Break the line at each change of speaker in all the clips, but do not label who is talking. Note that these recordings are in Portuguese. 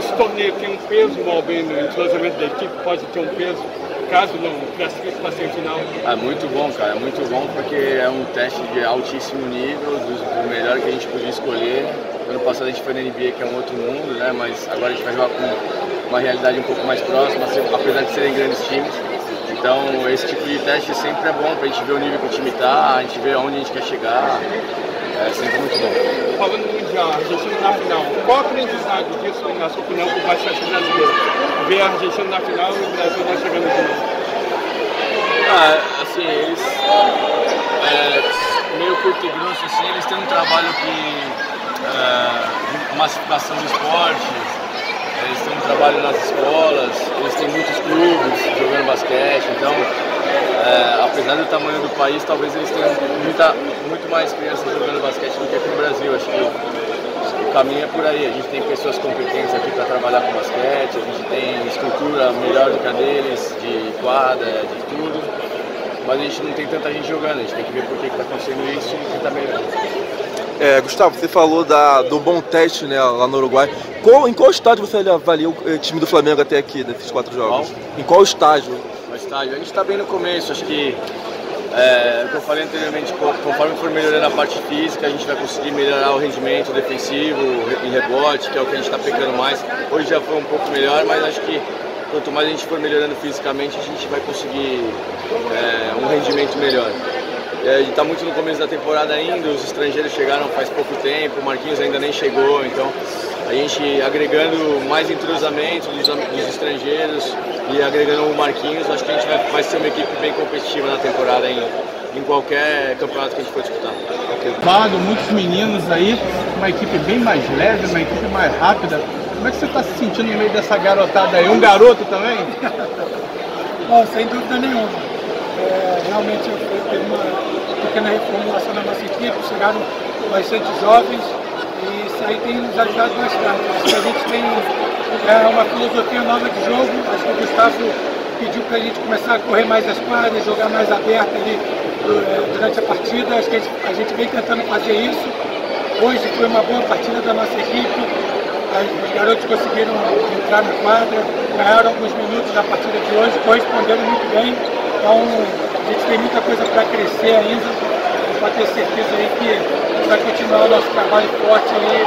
esse torneio tem um peso, Malbem, no entrosamento da equipe, pode ter um peso caso não classifique para a semifinal?
É muito bom, cara, é muito bom porque é um teste de altíssimo nível, do, do melhor que a gente podia escolher. Ano passado a gente foi na NBA, que é um outro mundo, né? Mas agora a gente vai jogar com uma realidade um pouco mais próxima, apesar de serem grandes times. Então esse tipo de teste sempre é bom para a gente ver o nível que o time está, a gente ver aonde a gente quer chegar. É sempre muito bom.
Falando no Mundial, Argentina na final, qual o aprendizado disso, na sua opinião, para o basquete brasileiro? Ver a Argentina na final e o Brasil não chegando de novo.
Ah, assim, eles, é, meio curto e grosso, assim, eles têm um trabalho que, é, massificação do esporte, eles têm um trabalho nas escolas, eles têm muitos clubes jogando basquete, então é, apesar do tamanho do país, talvez eles tenham muita, muito mais crianças jogando basquete do que aqui no Brasil. Acho que o caminho é por aí. A gente tem pessoas competentes aqui para trabalhar com basquete, a gente tem estrutura melhor do que a deles, de quadra, de tudo. Mas a gente não tem tanta gente jogando, a gente tem que ver por que está acontecendo isso e tentar melhorar.
É, Gustavo, você falou da, do bom teste né, lá no Uruguai. Qual, em qual estágio você avalia o eh, time do Flamengo até aqui, nesses quatro jogos? Qual? Em qual estágio?
Estágio. A gente está bem no começo, acho que, é, como eu falei anteriormente, conforme for melhorando a parte física, a gente vai conseguir melhorar o rendimento defensivo, em rebote, que é o que a gente está pecando mais. Hoje já foi um pouco melhor, mas acho que quanto mais a gente for melhorando fisicamente, a gente vai conseguir é, um rendimento melhor. É, a gente está muito no começo da temporada ainda, os estrangeiros chegaram faz pouco tempo, o Marquinhos ainda nem chegou, então a gente agregando mais entrosamento dos, dos estrangeiros e agregando o Marquinhos, acho que a gente vai, vai ser uma equipe bem competitiva na temporada em, em qualquer campeonato que a gente for disputar.
Vado, muitos meninos aí, uma equipe bem mais leve, uma equipe mais rápida. Como é que você está se sentindo no meio dessa garotada aí? Um garoto também?
Bom, sem dúvida nenhuma. Realmente teve uma pequena reformulação na nossa equipe, chegaram bastante jovens e isso aí tem nos ajudado bastante. Acho a gente tem é, uma filosofia nova de jogo, acho que o Gustavo pediu para a gente começar a correr mais as quadras, jogar mais aberto ali é, durante a partida, acho que a gente, a gente vem tentando fazer isso. Hoje foi uma boa partida da nossa equipe, os garotos conseguiram entrar na quadra, ganharam alguns minutos na partida de hoje, corresponderam muito bem. Então gente tem muita coisa para crescer ainda. Pode ter certeza aí que vai continuar o nosso trabalho forte aí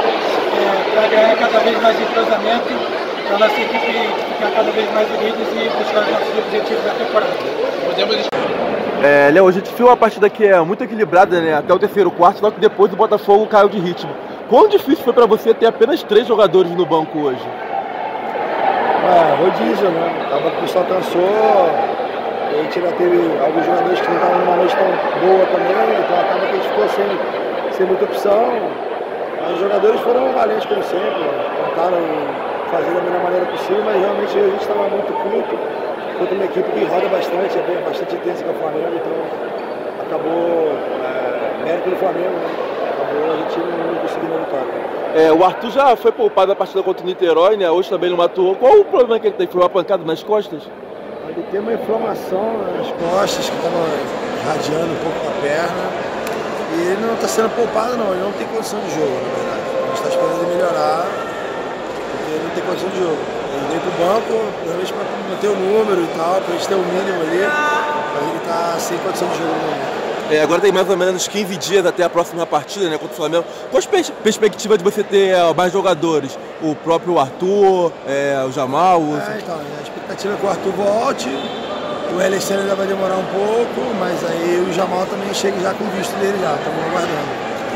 é, para ganhar cada vez mais entrosamento, para a nossa equipe ficar cada vez mais unidas e buscar os nossos objetivos da temporada. Podemos
é, Léo, a gente viu uma partida que é muito equilibrada, né? Até o terceiro quarto, só que depois o Botafogo caiu de ritmo. Quão difícil foi para você ter apenas três jogadores no banco hoje?
Ah, rodízio, né? Que o pessoal cansou, a gente ainda teve alguns jogadores que não estavam numa noite tão boa também, então acaba que a gente ficou sem, sem muita opção. Mas os jogadores foram valentes como sempre, tentaram fazer da melhor maneira possível, mas realmente a gente estava muito curto contra uma equipe que roda bastante, é bem, bastante intensa com o Flamengo, então acabou é, mérito do Flamengo, né? acabou a gente não conseguindo vitória.
É, o Arthur já foi poupado na partida contra o Niterói, né? Hoje também não matou. Qual o problema que ele tem? Foi uma pancada nas costas?
Ele tem uma inflamação nas costas que estava irradiando um pouco a perna. E ele não está sendo poupado não, ele não tem condição de jogo, na verdade. A gente está esperando ele melhorar, porque ele não tem condição de jogo. Ele veio para o banco, realmente para manter o número e tal, para a gente ter o mínimo ali, mas ele está sem condição de jogo no momento.
É, agora tem mais ou menos 15 dias até a próxima partida né, contra o Flamengo. Qual a pers perspectiva de você ter é, mais jogadores? O próprio Arthur, é, o Jamal? O...
É, então, a expectativa é que o Arthur volte, o Alexandre ainda vai demorar um pouco, mas aí o Jamal também chega já com o visto dele já, estamos aguardando.